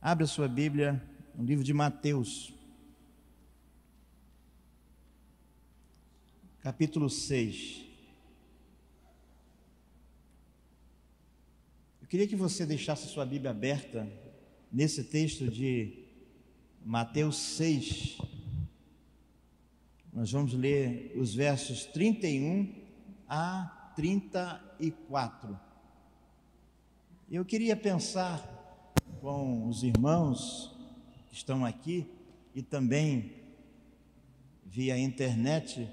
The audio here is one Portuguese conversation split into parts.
Abra sua Bíblia no livro de Mateus, capítulo 6. Eu queria que você deixasse sua Bíblia aberta nesse texto de Mateus 6. Nós vamos ler os versos 31 a 34. Eu queria pensar com os irmãos que estão aqui e também via internet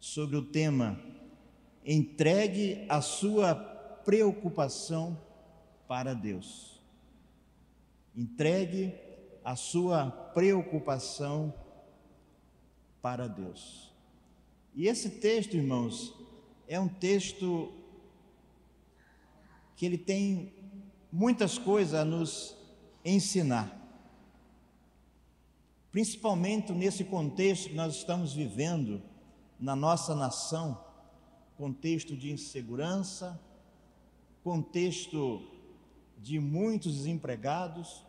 sobre o tema entregue a sua preocupação para Deus. Entregue a sua preocupação para Deus. E esse texto, irmãos, é um texto que ele tem muitas coisas a nos ensinar. Principalmente nesse contexto que nós estamos vivendo na nossa nação, contexto de insegurança, contexto de muitos desempregados,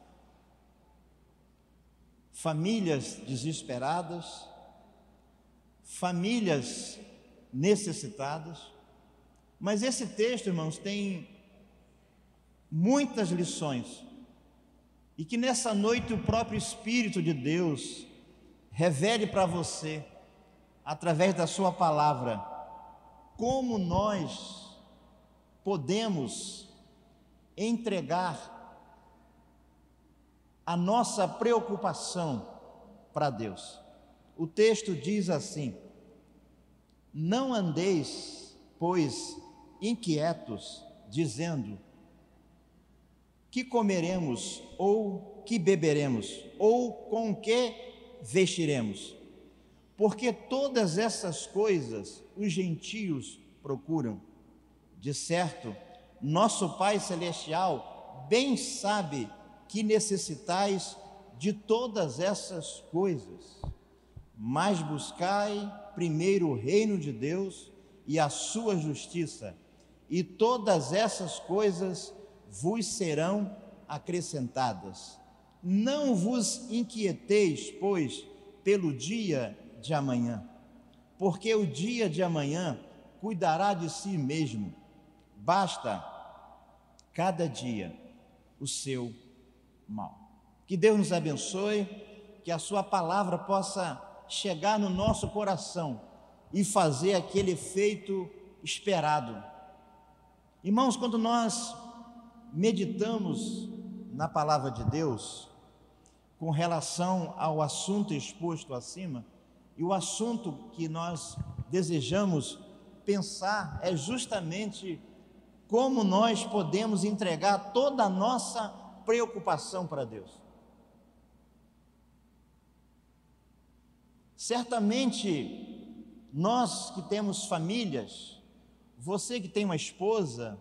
famílias desesperadas, famílias necessitadas. Mas esse texto, irmãos, tem muitas lições. E que nessa noite o próprio Espírito de Deus revele para você, através da Sua palavra, como nós podemos entregar a nossa preocupação para Deus. O texto diz assim: Não andeis, pois, inquietos, dizendo: que comeremos, ou que beberemos, ou com que vestiremos. Porque todas essas coisas os gentios procuram. De certo, nosso Pai Celestial bem sabe que necessitais de todas essas coisas. Mas buscai primeiro o reino de Deus e a sua justiça, e todas essas coisas vos serão acrescentadas. Não vos inquieteis, pois, pelo dia de amanhã, porque o dia de amanhã cuidará de si mesmo. Basta cada dia o seu mal. Que Deus nos abençoe, que a Sua palavra possa chegar no nosso coração e fazer aquele efeito esperado. Irmãos, quando nós meditamos na palavra de Deus com relação ao assunto exposto acima, e o assunto que nós desejamos pensar é justamente como nós podemos entregar toda a nossa preocupação para Deus. Certamente, nós que temos famílias, você que tem uma esposa,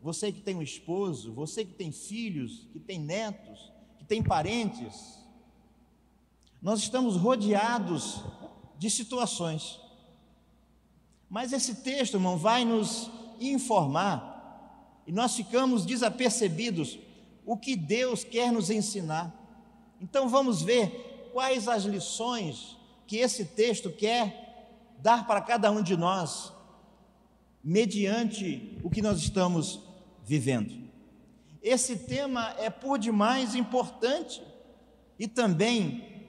você que tem um esposo, você que tem filhos, que tem netos, que tem parentes, nós estamos rodeados de situações. Mas esse texto, irmão, vai nos informar e nós ficamos desapercebidos o que Deus quer nos ensinar. Então vamos ver quais as lições que esse texto quer dar para cada um de nós, mediante o que nós estamos vivendo. Esse tema é por demais importante e também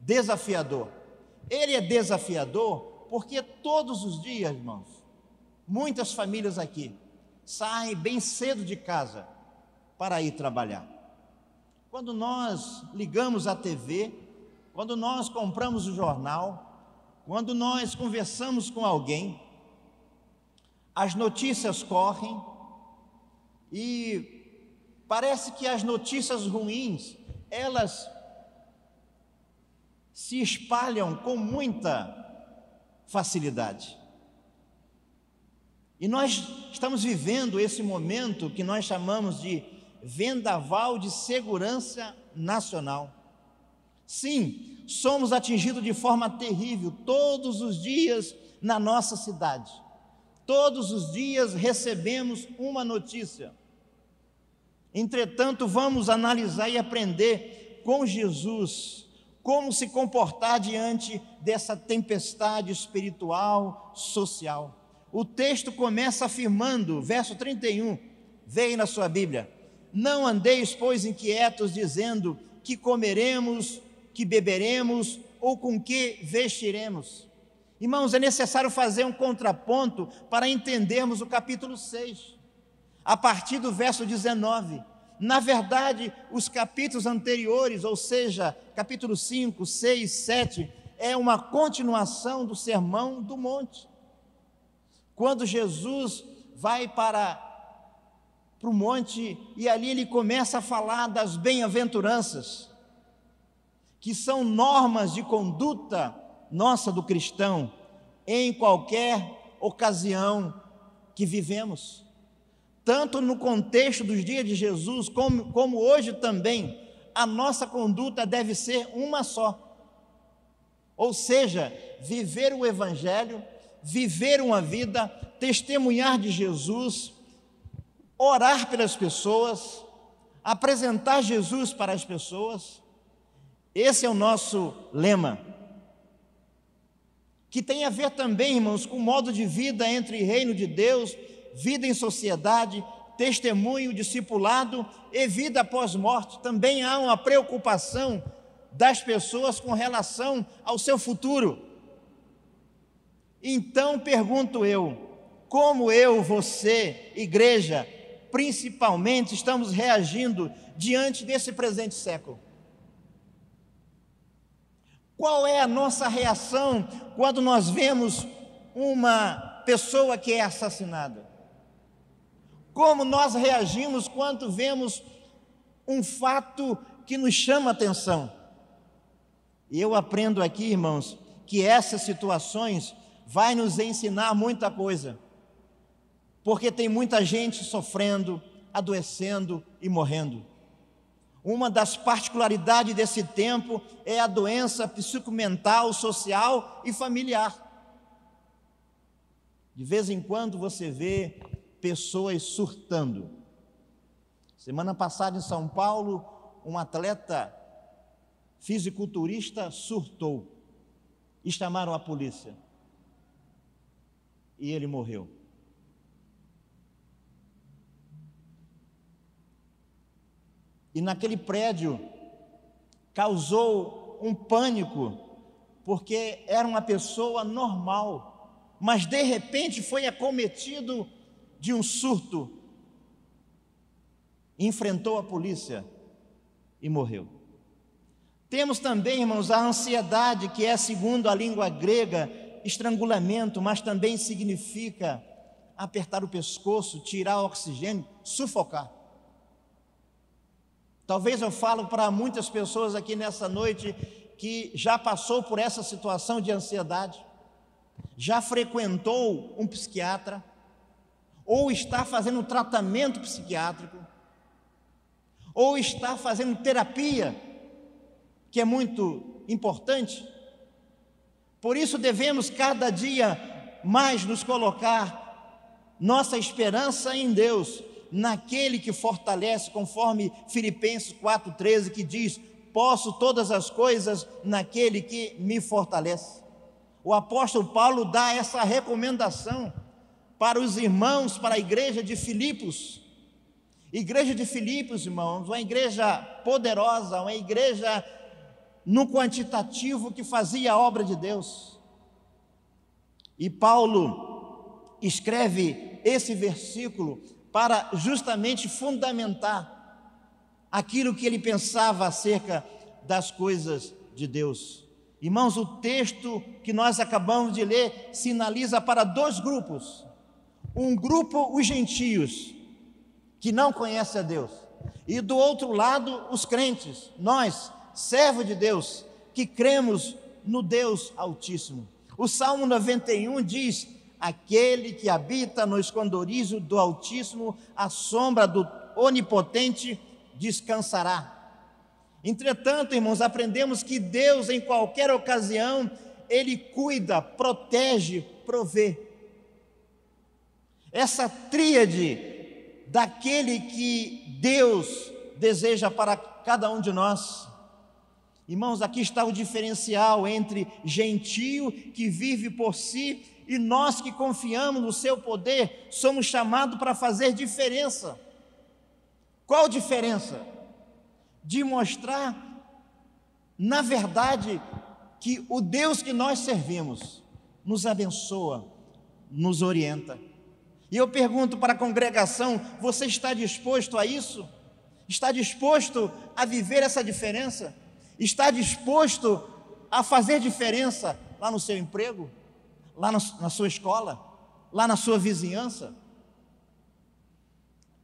desafiador. Ele é desafiador porque todos os dias, irmãos, muitas famílias aqui saem bem cedo de casa para ir trabalhar. Quando nós ligamos a TV, quando nós compramos o jornal, quando nós conversamos com alguém, as notícias correm, e parece que as notícias ruins, elas se espalham com muita facilidade. E nós estamos vivendo esse momento que nós chamamos de vendaval de segurança nacional. Sim, somos atingidos de forma terrível todos os dias na nossa cidade. Todos os dias recebemos uma notícia. Entretanto, vamos analisar e aprender com Jesus como se comportar diante dessa tempestade espiritual, social. O texto começa afirmando, verso 31, veio na sua Bíblia: Não andeis, pois, inquietos, dizendo que comeremos, que beberemos ou com que vestiremos. Irmãos, é necessário fazer um contraponto para entendermos o capítulo 6, a partir do verso 19. Na verdade, os capítulos anteriores, ou seja, capítulo 5, 6, 7, é uma continuação do sermão do monte. Quando Jesus vai para, para o monte e ali ele começa a falar das bem-aventuranças, que são normas de conduta nossa do cristão em qualquer ocasião que vivemos. Tanto no contexto dos dias de Jesus, como, como hoje também, a nossa conduta deve ser uma só. Ou seja, viver o Evangelho, viver uma vida, testemunhar de Jesus, orar pelas pessoas, apresentar Jesus para as pessoas. Esse é o nosso lema que tem a ver também, irmãos, com o modo de vida entre reino de Deus, vida em sociedade, testemunho, discipulado e vida após morte. Também há uma preocupação das pessoas com relação ao seu futuro. Então pergunto eu, como eu, você, igreja, principalmente, estamos reagindo diante desse presente século? Qual é a nossa reação quando nós vemos uma pessoa que é assassinada? Como nós reagimos quando vemos um fato que nos chama atenção? E eu aprendo aqui, irmãos, que essas situações vai nos ensinar muita coisa. Porque tem muita gente sofrendo, adoecendo e morrendo. Uma das particularidades desse tempo é a doença psicomental, social e familiar. De vez em quando você vê pessoas surtando. Semana passada em São Paulo, um atleta fisiculturista surtou e chamaram a polícia. E ele morreu. E naquele prédio causou um pânico, porque era uma pessoa normal, mas de repente foi acometido de um surto, enfrentou a polícia e morreu. Temos também, irmãos, a ansiedade, que é, segundo a língua grega, estrangulamento, mas também significa apertar o pescoço, tirar o oxigênio, sufocar. Talvez eu falo para muitas pessoas aqui nessa noite que já passou por essa situação de ansiedade, já frequentou um psiquiatra, ou está fazendo tratamento psiquiátrico, ou está fazendo terapia, que é muito importante. Por isso devemos cada dia mais nos colocar nossa esperança em Deus, naquele que fortalece, conforme Filipenses 4,13, que diz: Posso todas as coisas naquele que me fortalece. O apóstolo Paulo dá essa recomendação para os irmãos, para a igreja de Filipos. Igreja de Filipos, irmãos, uma igreja poderosa, uma igreja no quantitativo que fazia a obra de Deus. E Paulo escreve esse versículo para justamente fundamentar aquilo que ele pensava acerca das coisas de Deus. Irmãos, o texto que nós acabamos de ler sinaliza para dois grupos. Um grupo, os gentios, que não conhecem a Deus, e do outro lado, os crentes, nós, servos de Deus, que cremos no Deus Altíssimo. O Salmo 91 diz: aquele que habita no esconderijo do Altíssimo, a sombra do Onipotente descansará. Entretanto, irmãos, aprendemos que Deus, em qualquer ocasião, Ele cuida, protege, provê. essa tríade daquele que Deus deseja para cada um de nós. Irmãos, aqui está o diferencial entre gentio que vive por si e nós que confiamos no seu poder, somos chamados para fazer diferença. Qual diferença? De mostrar, na verdade, que o Deus que nós servimos nos abençoa, nos orienta. E eu pergunto para a congregação: você está disposto a isso? Está disposto a viver essa diferença? Está disposto a fazer diferença lá no seu emprego, lá na sua escola, lá na sua vizinhança?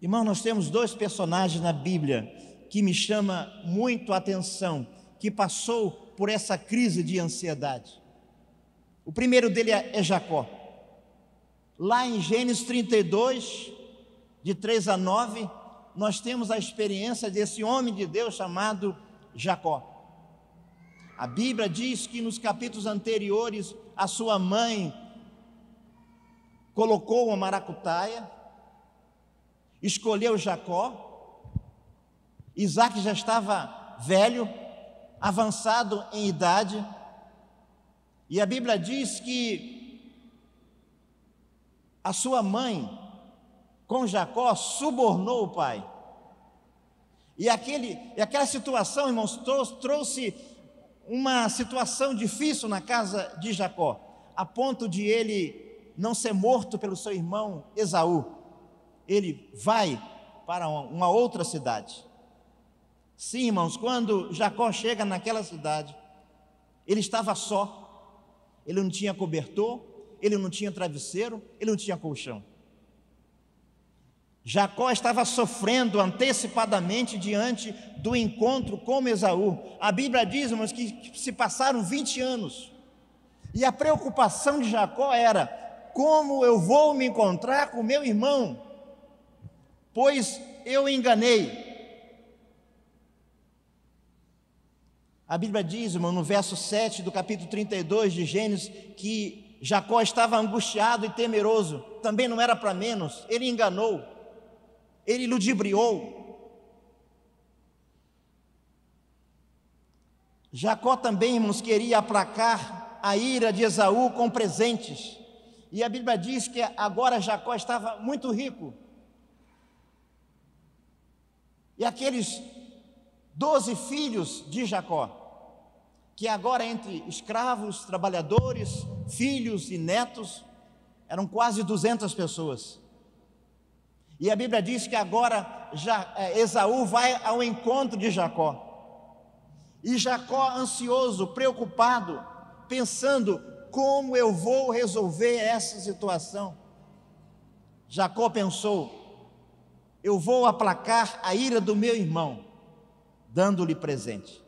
Irmão, nós temos dois personagens na Bíblia que me chama muito a atenção, que passou por essa crise de ansiedade. O primeiro dele é, é Jacó. Lá em Gênesis 32, de 3 a 9, nós temos a experiência desse homem de Deus chamado Jacó. A Bíblia diz que nos capítulos anteriores a sua mãe colocou uma maracutaia, escolheu Jacó, Isaac já estava velho, avançado em idade, e a Bíblia diz que a sua mãe, com Jacó, subornou o pai. E, aquele, e aquela situação, irmãos, trouxe, trouxe uma situação difícil na casa de Jacó, a ponto de ele não ser morto pelo seu irmão Esaú. Ele vai para uma outra cidade. Sim, irmãos, quando Jacó chega naquela cidade, ele estava só, ele não tinha cobertor, ele não tinha travesseiro, ele não tinha colchão. Jacó estava sofrendo antecipadamente diante do encontro com Esaú. A Bíblia diz, irmãos, que se passaram 20 anos. E a preocupação de Jacó era: como eu vou me encontrar com meu irmão? Pois eu enganei. A Bíblia diz, irmão, no verso 7 do capítulo 32 de Gênesis, que Jacó estava angustiado e temeroso, também não era para menos, ele enganou, ele ludibriou. Jacó também, irmãos, queria aplacar a ira de Esaú com presentes, e a Bíblia diz que agora Jacó estava muito rico, e aqueles doze filhos de Jacó, que agora entre escravos, trabalhadores, filhos e netos, eram quase 200 pessoas. E a Bíblia diz que agora já, é, Esaú vai ao encontro de Jacó. E Jacó, ansioso, preocupado, pensando: como eu vou resolver essa situação? Jacó pensou: eu vou aplacar a ira do meu irmão, dando-lhe presente.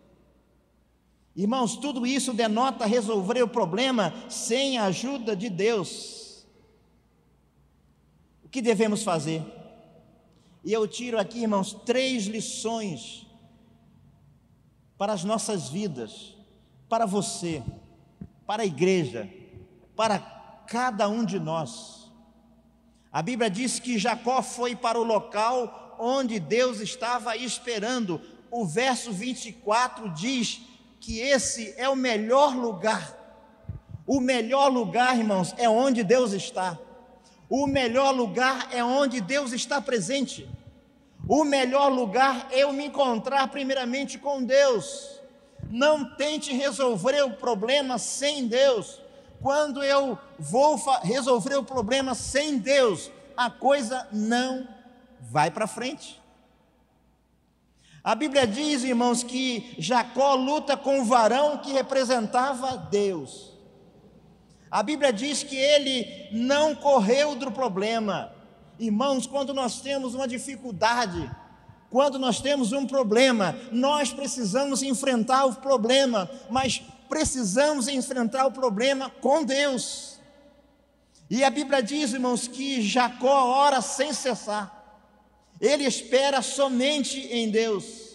Irmãos, tudo isso denota resolver o problema sem a ajuda de Deus. Que devemos fazer? E eu tiro aqui, irmãos, três lições para as nossas vidas, para você, para a igreja, para cada um de nós. A Bíblia diz que Jacó foi para o local onde Deus estava esperando. O verso 24 diz que esse é o melhor lugar. O melhor lugar, irmãos, é onde Deus está. O melhor lugar é onde Deus está presente. O melhor lugar é eu me encontrar primeiramente com Deus. Não tente resolver o problema sem Deus. Quando eu vou resolver o problema sem Deus, a coisa não vai para frente. A Bíblia diz, irmãos, que Jacó luta com o varão que representava Deus. A Bíblia diz que ele não correu do problema. Irmãos, quando nós temos uma dificuldade, quando nós temos um problema, nós precisamos enfrentar o problema, mas precisamos enfrentar o problema com Deus. E a Bíblia diz, irmãos, que Jacó ora sem cessar ele espera somente em Deus.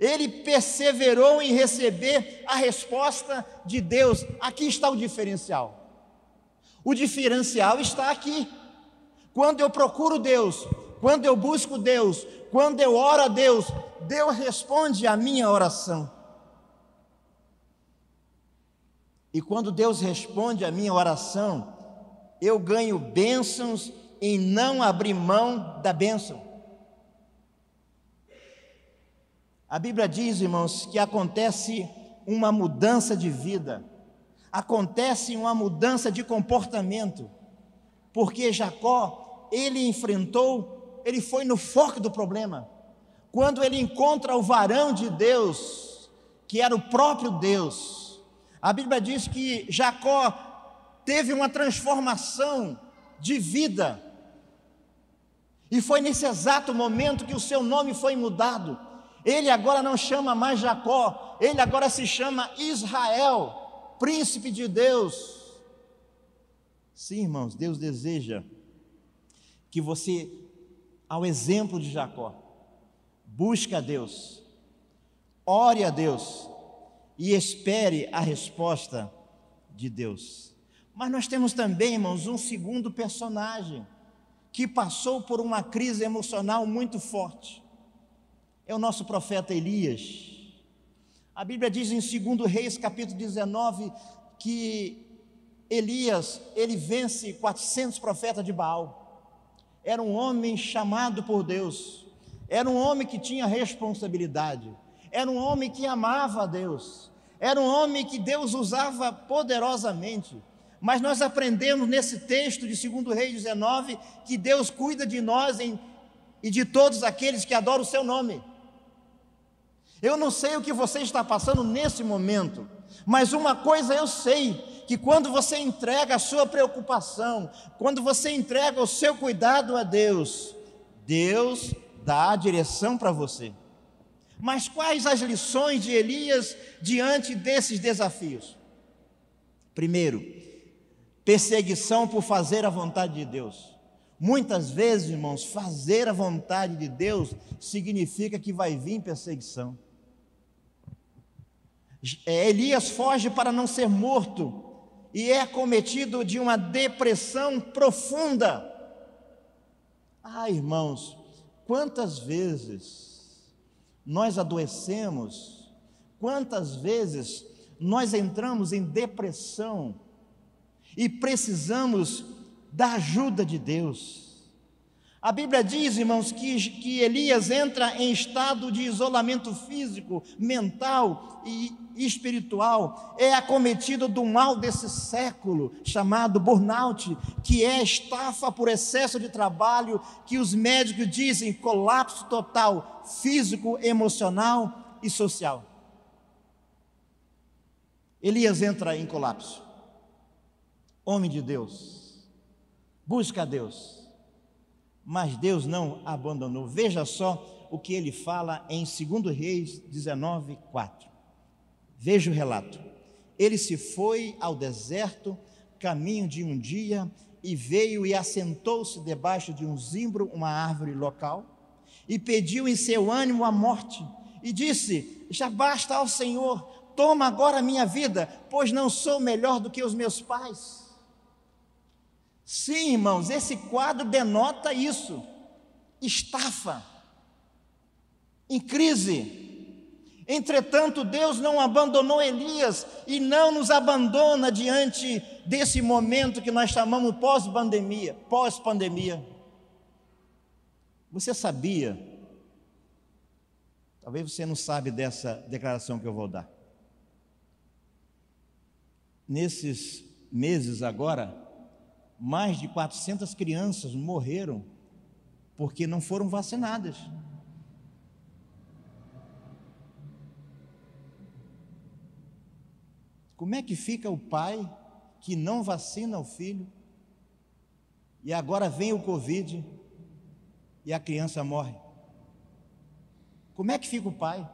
Ele perseverou em receber a resposta de Deus. Aqui está o diferencial. O diferencial está aqui. Quando eu procuro Deus, quando eu busco Deus, quando eu oro a Deus, Deus responde a minha oração. E quando Deus responde a minha oração, eu ganho bênçãos em não abrir mão da bênção. A Bíblia diz, irmãos, que acontece uma mudança de vida, acontece uma mudança de comportamento, porque Jacó, ele enfrentou, ele foi no foco do problema. Quando ele encontra o varão de Deus, que era o próprio Deus, a Bíblia diz que Jacó teve uma transformação de vida. E foi nesse exato momento que o seu nome foi mudado. Ele agora não chama mais Jacó, ele agora se chama Israel, príncipe de Deus. Sim, irmãos, Deus deseja que você, ao exemplo de Jacó, busque a Deus, ore a Deus e espere a resposta de Deus. Mas nós temos também, irmãos, um segundo personagem que passou por uma crise emocional muito forte é o nosso profeta Elias. A Bíblia diz em 2 Reis, capítulo 19, que Elias, ele vence 400 profetas de Baal. Era um homem chamado por Deus. Era um homem que tinha responsabilidade. Era um homem que amava a Deus. Era um homem que Deus usava poderosamente. Mas nós aprendemos nesse texto de 2 Reis 19 que Deus cuida de nós em, e de todos aqueles que adoram o seu nome. Eu não sei o que você está passando nesse momento, mas uma coisa eu sei: que quando você entrega a sua preocupação, quando você entrega o seu cuidado a Deus, Deus dá a direção para você. Mas quais as lições de Elias diante desses desafios? Primeiro, perseguição por fazer a vontade de Deus. Muitas vezes, irmãos, fazer a vontade de Deus significa que vai vir perseguição. É, Elias foge para não ser morto e é cometido de uma depressão profunda. Ah, irmãos, quantas vezes nós adoecemos, quantas vezes nós entramos em depressão e precisamos da ajuda de Deus. A Bíblia diz, irmãos, que, que Elias entra em estado de isolamento físico, mental e espiritual. É acometido do mal desse século, chamado burnout, que é estafa por excesso de trabalho, que os médicos dizem colapso total, físico, emocional e social. Elias entra em colapso. Homem de Deus, busca a Deus mas Deus não abandonou. Veja só o que ele fala em 2 Reis 19, 4. Veja o relato. Ele se foi ao deserto, caminho de um dia, e veio e assentou-se debaixo de um zimbro, uma árvore local, e pediu em seu ânimo a morte, e disse: Já basta ao Senhor, toma agora a minha vida, pois não sou melhor do que os meus pais. Sim, irmãos, esse quadro denota isso. Estafa, em crise. Entretanto, Deus não abandonou Elias e não nos abandona diante desse momento que nós chamamos pós-pandemia, pós-pandemia. Você sabia? Talvez você não sabe dessa declaração que eu vou dar. Nesses meses agora, mais de 400 crianças morreram porque não foram vacinadas. Como é que fica o pai que não vacina o filho e agora vem o Covid e a criança morre? Como é que fica o pai?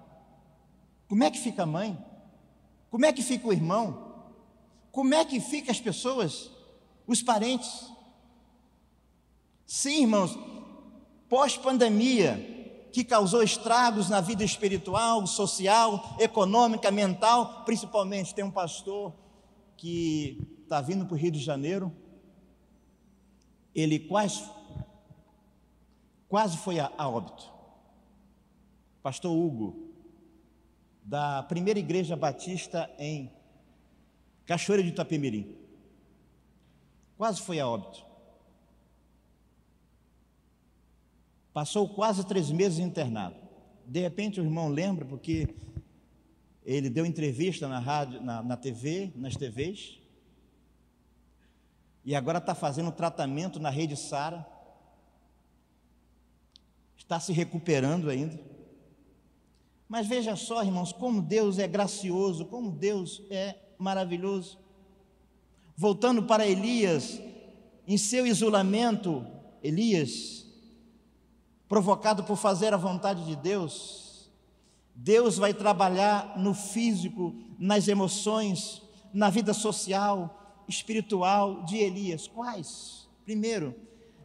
Como é que fica a mãe? Como é que fica o irmão? Como é que fica as pessoas os parentes. Sim, irmãos, pós-pandemia, que causou estragos na vida espiritual, social, econômica, mental, principalmente. Tem um pastor que está vindo para o Rio de Janeiro, ele quase, quase foi a, a óbito. Pastor Hugo, da primeira igreja batista em Cachoeira de Itapemirim. Quase foi a óbito. Passou quase três meses internado. De repente o irmão lembra, porque ele deu entrevista na rádio, na, na TV, nas TVs, e agora está fazendo tratamento na rede Sara. Está se recuperando ainda. Mas veja só, irmãos, como Deus é gracioso, como Deus é maravilhoso. Voltando para Elias, em seu isolamento, Elias, provocado por fazer a vontade de Deus, Deus vai trabalhar no físico, nas emoções, na vida social, espiritual de Elias. Quais? Primeiro,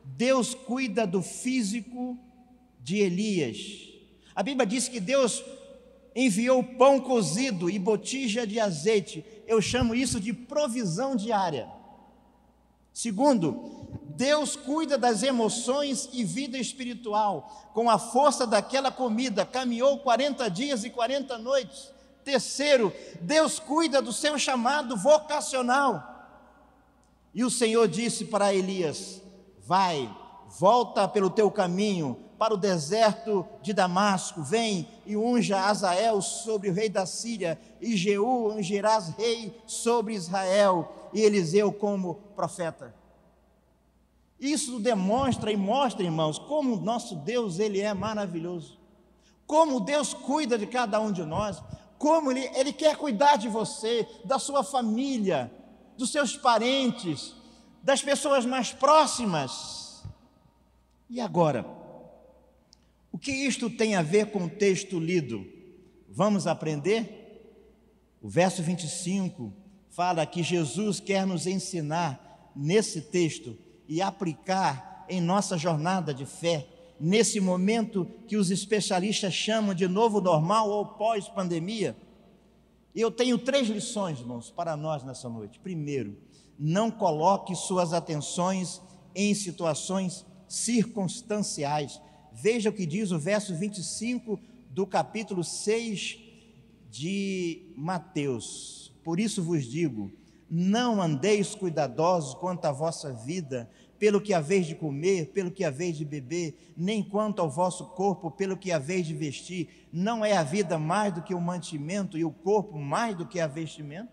Deus cuida do físico de Elias. A Bíblia diz que Deus enviou pão cozido e botija de azeite. Eu chamo isso de provisão diária. Segundo, Deus cuida das emoções e vida espiritual. Com a força daquela comida, caminhou 40 dias e 40 noites. Terceiro, Deus cuida do seu chamado vocacional. E o Senhor disse para Elias: Vai, volta pelo teu caminho, para o deserto de Damasco, vem e unja Azael sobre o rei da Síria, e Jeú ungirás rei sobre Israel, e Eliseu como profeta. Isso demonstra e mostra, irmãos, como o nosso Deus, ele é maravilhoso. Como Deus cuida de cada um de nós, como ele, ele quer cuidar de você, da sua família, dos seus parentes, das pessoas mais próximas. E agora, que isto tem a ver com o texto lido? Vamos aprender? O verso 25 fala que Jesus quer nos ensinar nesse texto e aplicar em nossa jornada de fé, nesse momento que os especialistas chamam de novo normal ou pós-pandemia. Eu tenho três lições, irmãos, para nós nessa noite. Primeiro, não coloque suas atenções em situações circunstanciais Veja o que diz o verso 25 do capítulo 6 de Mateus. Por isso vos digo: não andeis cuidadosos quanto à vossa vida, pelo que haveis de comer, pelo que haveis de beber, nem quanto ao vosso corpo, pelo que haveis de vestir. Não é a vida mais do que o mantimento e o corpo mais do que a vestimenta?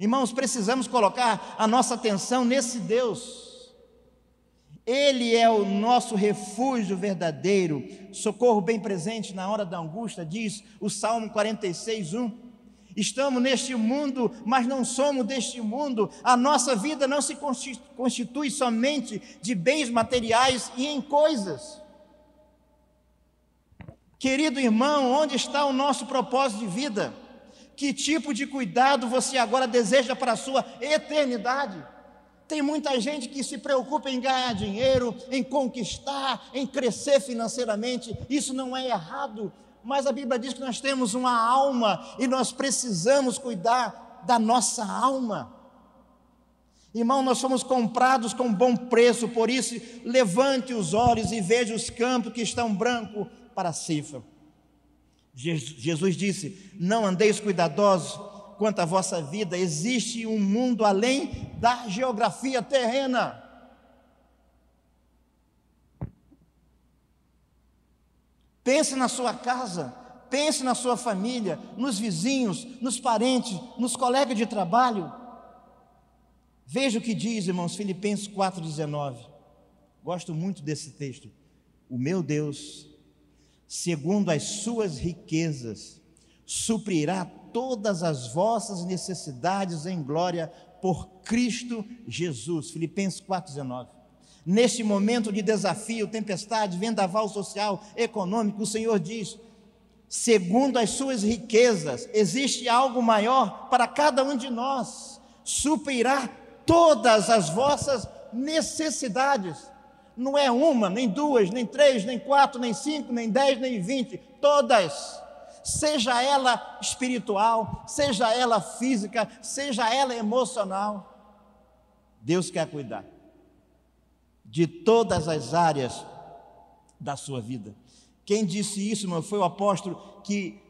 Irmãos, precisamos colocar a nossa atenção nesse Deus ele é o nosso refúgio verdadeiro, socorro bem presente na hora da angústia, diz o Salmo 46, 1. Estamos neste mundo, mas não somos deste mundo. A nossa vida não se constitui somente de bens materiais e em coisas. Querido irmão, onde está o nosso propósito de vida? Que tipo de cuidado você agora deseja para a sua eternidade? Tem muita gente que se preocupa em ganhar dinheiro, em conquistar, em crescer financeiramente. Isso não é errado, mas a Bíblia diz que nós temos uma alma e nós precisamos cuidar da nossa alma. Irmão, nós somos comprados com bom preço, por isso levante os olhos e veja os campos que estão brancos para a cifra. Jesus disse: Não andeis cuidadosos quanto à vossa vida, existe um mundo além da geografia terrena. Pense na sua casa, pense na sua família, nos vizinhos, nos parentes, nos colegas de trabalho. Veja o que diz, irmãos, Filipenses 4,19. Gosto muito desse texto. O meu Deus, segundo as suas riquezas, suprirá todas as vossas necessidades em glória por Cristo Jesus. Filipenses 4,19. Neste momento de desafio, tempestade, vendaval social, econômico, o Senhor diz: segundo as suas riquezas, existe algo maior para cada um de nós, suprirá todas as vossas necessidades. Não é uma, nem duas, nem três, nem quatro, nem cinco, nem dez, nem vinte, todas seja ela espiritual, seja ela física, seja ela emocional. Deus quer cuidar de todas as áreas da sua vida. Quem disse isso, meu, foi o apóstolo que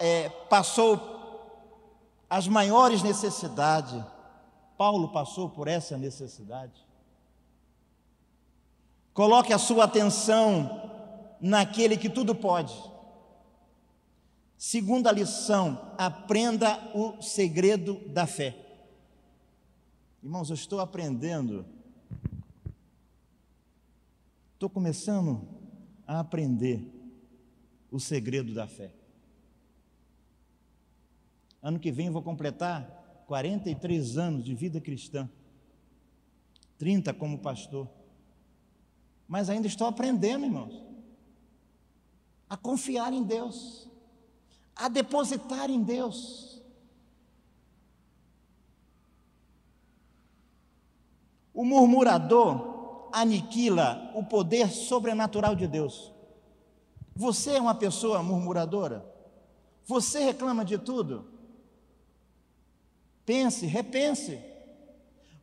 é, passou as maiores necessidades. Paulo passou por essa necessidade. Coloque a sua atenção naquele que tudo pode. Segunda lição: aprenda o segredo da fé. Irmãos, eu estou aprendendo, estou começando a aprender o segredo da fé. Ano que vem eu vou completar 43 anos de vida cristã, 30 como pastor. Mas ainda estou aprendendo, irmãos, a confiar em Deus, a depositar em Deus. O murmurador aniquila o poder sobrenatural de Deus. Você é uma pessoa murmuradora? Você reclama de tudo? Pense, repense.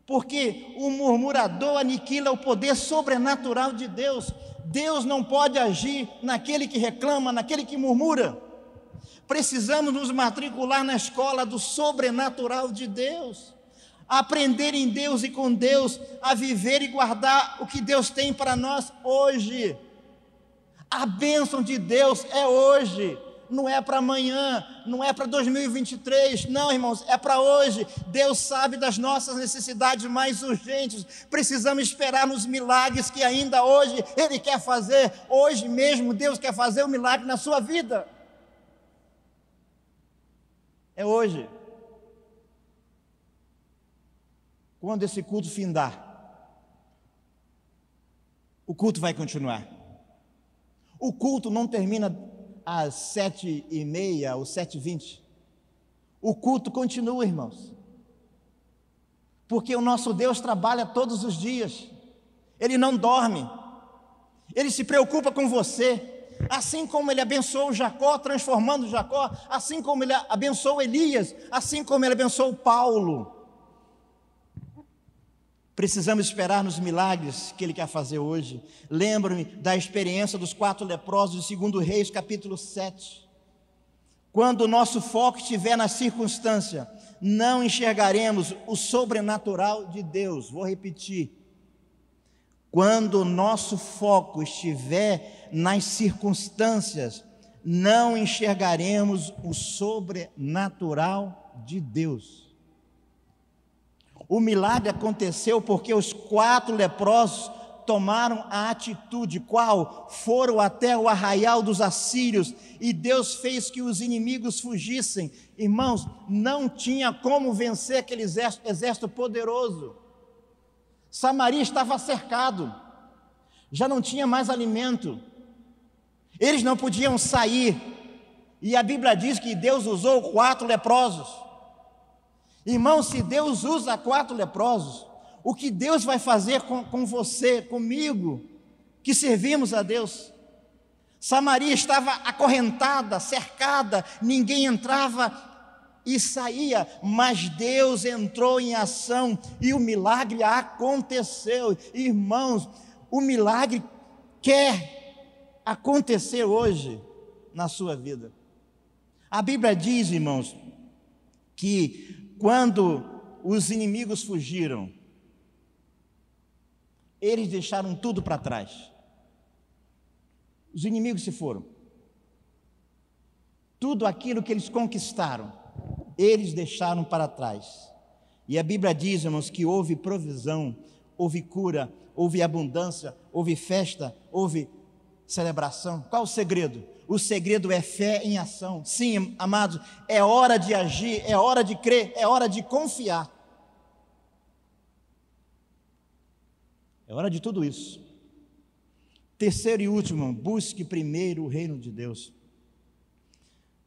Porque o murmurador aniquila o poder sobrenatural de Deus. Deus não pode agir naquele que reclama, naquele que murmura. Precisamos nos matricular na escola do sobrenatural de Deus aprender em Deus e com Deus, a viver e guardar o que Deus tem para nós hoje. A bênção de Deus é hoje, não é para amanhã, não é para 2023, não, irmãos, é para hoje. Deus sabe das nossas necessidades mais urgentes. Precisamos esperar nos milagres que ainda hoje Ele quer fazer. Hoje mesmo Deus quer fazer um milagre na sua vida. É hoje. quando esse culto findar, o culto vai continuar. O culto não termina às sete e meia ou sete e vinte. O culto continua, irmãos. Porque o nosso Deus trabalha todos os dias. Ele não dorme. Ele se preocupa com você. Assim como ele abençoou Jacó, transformando Jacó, assim como ele abençoou Elias, assim como ele abençoou Paulo. Precisamos esperar nos milagres que Ele quer fazer hoje. Lembro-me da experiência dos quatro leprosos de 2 Reis, capítulo 7. Quando o nosso foco estiver na circunstância, não enxergaremos o sobrenatural de Deus. Vou repetir. Quando o nosso foco estiver nas circunstâncias, não enxergaremos o sobrenatural de Deus. O milagre aconteceu porque os quatro leprosos tomaram a atitude, qual foram até o arraial dos assírios e Deus fez que os inimigos fugissem. Irmãos, não tinha como vencer aquele exército, exército poderoso. Samaria estava cercado, já não tinha mais alimento, eles não podiam sair, e a Bíblia diz que Deus usou quatro leprosos. Irmão, se Deus usa quatro leprosos, o que Deus vai fazer com, com você, comigo, que servimos a Deus? Samaria estava acorrentada, cercada, ninguém entrava e saía, mas Deus entrou em ação e o milagre aconteceu. Irmãos, o milagre quer acontecer hoje na sua vida. A Bíblia diz, irmãos, que quando os inimigos fugiram, eles deixaram tudo para trás. Os inimigos se foram. Tudo aquilo que eles conquistaram, eles deixaram para trás. E a Bíblia diz, irmãos, que houve provisão, houve cura, houve abundância, houve festa, houve celebração. Qual o segredo? O segredo é fé em ação. Sim, amados, é hora de agir, é hora de crer, é hora de confiar. É hora de tudo isso. Terceiro e último, busque primeiro o reino de Deus.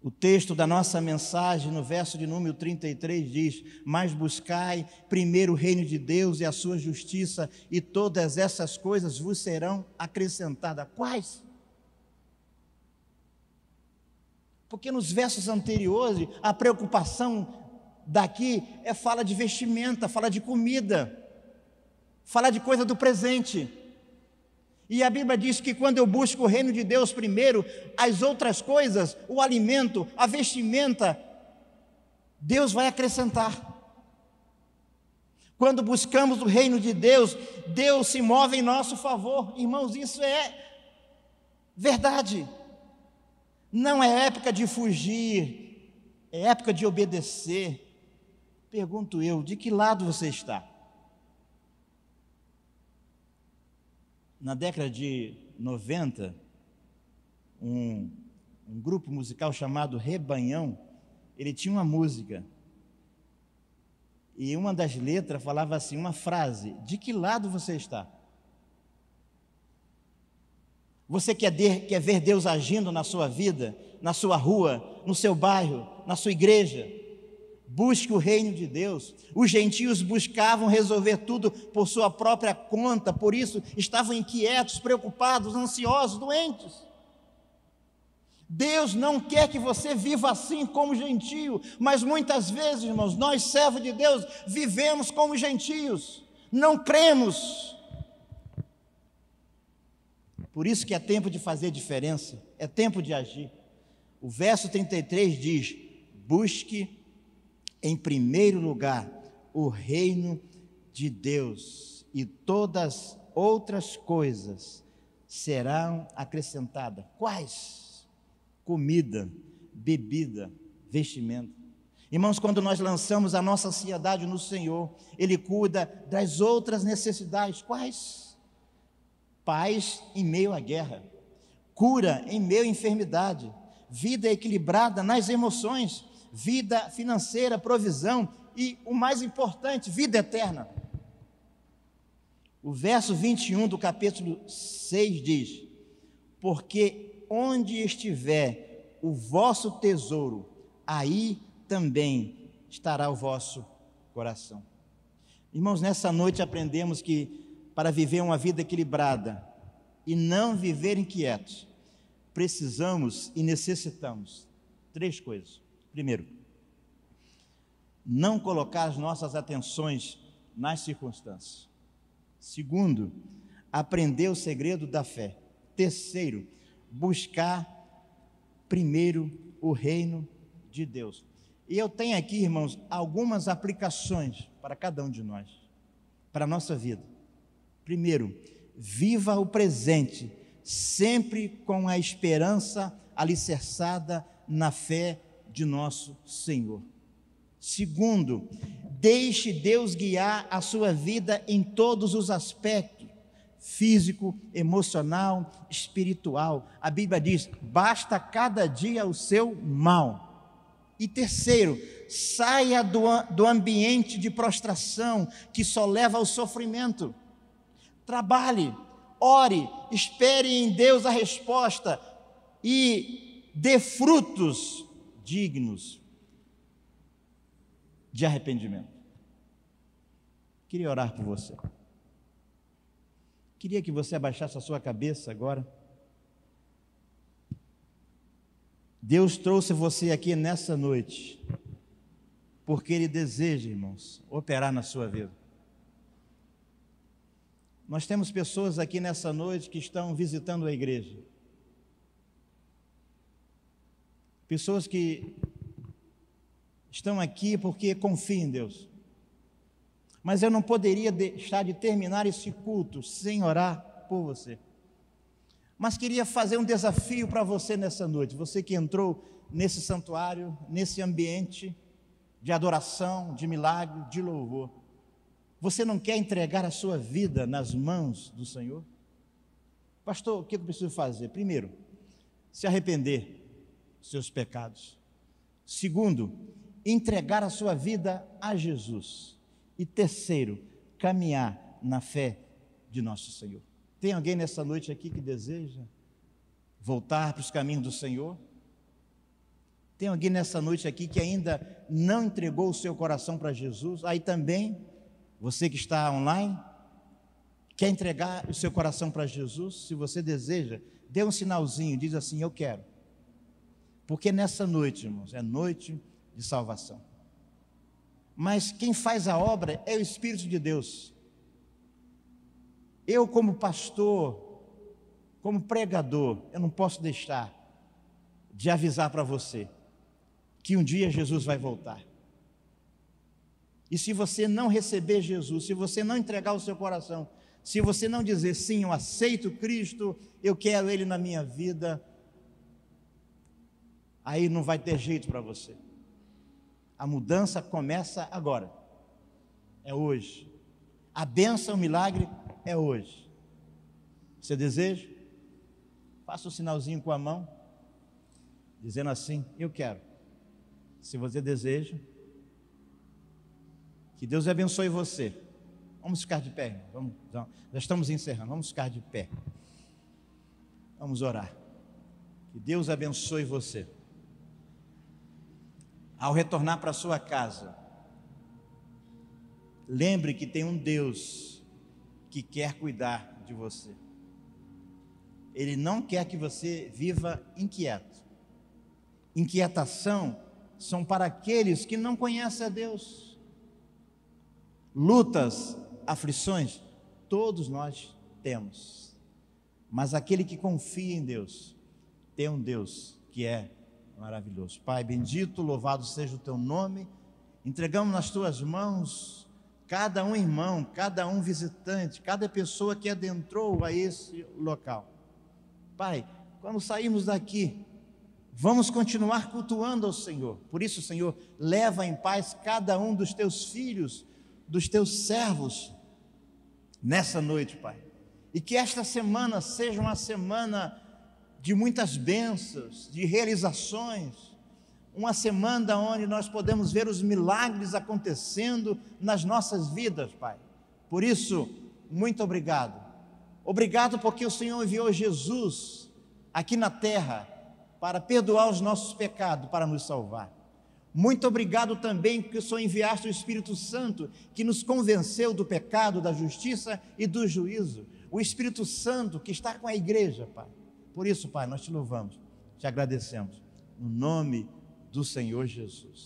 O texto da nossa mensagem, no verso de número 33, diz: Mas buscai primeiro o reino de Deus e a sua justiça, e todas essas coisas vos serão acrescentadas. Quais? Porque nos versos anteriores, a preocupação daqui é fala de vestimenta, fala de comida, fala de coisa do presente. E a Bíblia diz que quando eu busco o reino de Deus primeiro, as outras coisas, o alimento, a vestimenta, Deus vai acrescentar. Quando buscamos o reino de Deus, Deus se move em nosso favor. Irmãos, isso é verdade. Não é época de fugir, é época de obedecer. Pergunto eu, de que lado você está? Na década de 90, um, um grupo musical chamado Rebanhão, ele tinha uma música. E uma das letras falava assim, uma frase: De que lado você está? Você quer, quer ver Deus agindo na sua vida, na sua rua, no seu bairro, na sua igreja? Busque o reino de Deus. Os gentios buscavam resolver tudo por sua própria conta, por isso estavam inquietos, preocupados, ansiosos, doentes. Deus não quer que você viva assim como gentio, mas muitas vezes, irmãos, nós, servos de Deus, vivemos como gentios, não cremos. Por isso que é tempo de fazer diferença, é tempo de agir. O verso 33 diz: busque em primeiro lugar o reino de Deus e todas outras coisas serão acrescentadas. Quais? Comida, bebida, vestimento. Irmãos, quando nós lançamos a nossa ansiedade no Senhor, Ele cuida das outras necessidades. Quais? Paz em meio à guerra, cura em meio à enfermidade, vida equilibrada nas emoções, vida financeira, provisão e, o mais importante, vida eterna. O verso 21 do capítulo 6 diz: Porque onde estiver o vosso tesouro, aí também estará o vosso coração. Irmãos, nessa noite aprendemos que para viver uma vida equilibrada e não viver inquietos, precisamos e necessitamos três coisas. Primeiro, não colocar as nossas atenções nas circunstâncias. Segundo, aprender o segredo da fé. Terceiro, buscar primeiro o reino de Deus. E eu tenho aqui, irmãos, algumas aplicações para cada um de nós, para a nossa vida. Primeiro, viva o presente, sempre com a esperança alicerçada na fé de nosso Senhor. Segundo, deixe Deus guiar a sua vida em todos os aspectos físico, emocional, espiritual. A Bíblia diz: basta cada dia o seu mal. E terceiro, saia do, do ambiente de prostração que só leva ao sofrimento. Trabalhe, ore, espere em Deus a resposta e dê frutos dignos de arrependimento. Queria orar por você. Queria que você abaixasse a sua cabeça agora. Deus trouxe você aqui nessa noite, porque Ele deseja, irmãos, operar na sua vida. Nós temos pessoas aqui nessa noite que estão visitando a igreja. Pessoas que estão aqui porque confiam em Deus. Mas eu não poderia deixar de terminar esse culto sem orar por você. Mas queria fazer um desafio para você nessa noite, você que entrou nesse santuário, nesse ambiente de adoração, de milagre, de louvor. Você não quer entregar a sua vida nas mãos do Senhor? Pastor, o que eu preciso fazer? Primeiro, se arrepender seus pecados. Segundo, entregar a sua vida a Jesus. E terceiro, caminhar na fé de nosso Senhor. Tem alguém nessa noite aqui que deseja voltar para os caminhos do Senhor? Tem alguém nessa noite aqui que ainda não entregou o seu coração para Jesus? Aí também, você que está online, quer entregar o seu coração para Jesus? Se você deseja, dê um sinalzinho, diz assim: Eu quero. Porque nessa noite, irmãos, é noite de salvação. Mas quem faz a obra é o Espírito de Deus. Eu, como pastor, como pregador, eu não posso deixar de avisar para você que um dia Jesus vai voltar. E se você não receber Jesus, se você não entregar o seu coração, se você não dizer sim, eu aceito Cristo, eu quero Ele na minha vida, aí não vai ter jeito para você. A mudança começa agora, é hoje. A bênção, o milagre é hoje. Você deseja? Faça o um sinalzinho com a mão, dizendo assim: Eu quero. Se você deseja, que Deus abençoe você. Vamos ficar de pé. Vamos, já estamos encerrando. Vamos ficar de pé. Vamos orar. Que Deus abençoe você. Ao retornar para sua casa, lembre que tem um Deus que quer cuidar de você. Ele não quer que você viva inquieto. Inquietação são para aqueles que não conhecem a Deus. Lutas, aflições, todos nós temos. Mas aquele que confia em Deus, tem um Deus que é maravilhoso. Pai bendito, louvado seja o teu nome. Entregamos nas tuas mãos cada um irmão, cada um visitante, cada pessoa que adentrou a esse local. Pai, quando sairmos daqui, vamos continuar cultuando ao Senhor. Por isso, Senhor, leva em paz cada um dos teus filhos, dos teus servos, nessa noite, Pai. E que esta semana seja uma semana de muitas bênçãos, de realizações, uma semana onde nós podemos ver os milagres acontecendo nas nossas vidas, Pai. Por isso, muito obrigado Obrigado porque o Senhor enviou Jesus aqui na terra para perdoar os nossos pecados, para nos salvar. Muito obrigado também porque o Senhor enviaste o Espírito Santo que nos convenceu do pecado, da justiça e do juízo. O Espírito Santo que está com a igreja, Pai. Por isso, Pai, nós te louvamos, te agradecemos. No nome do Senhor Jesus.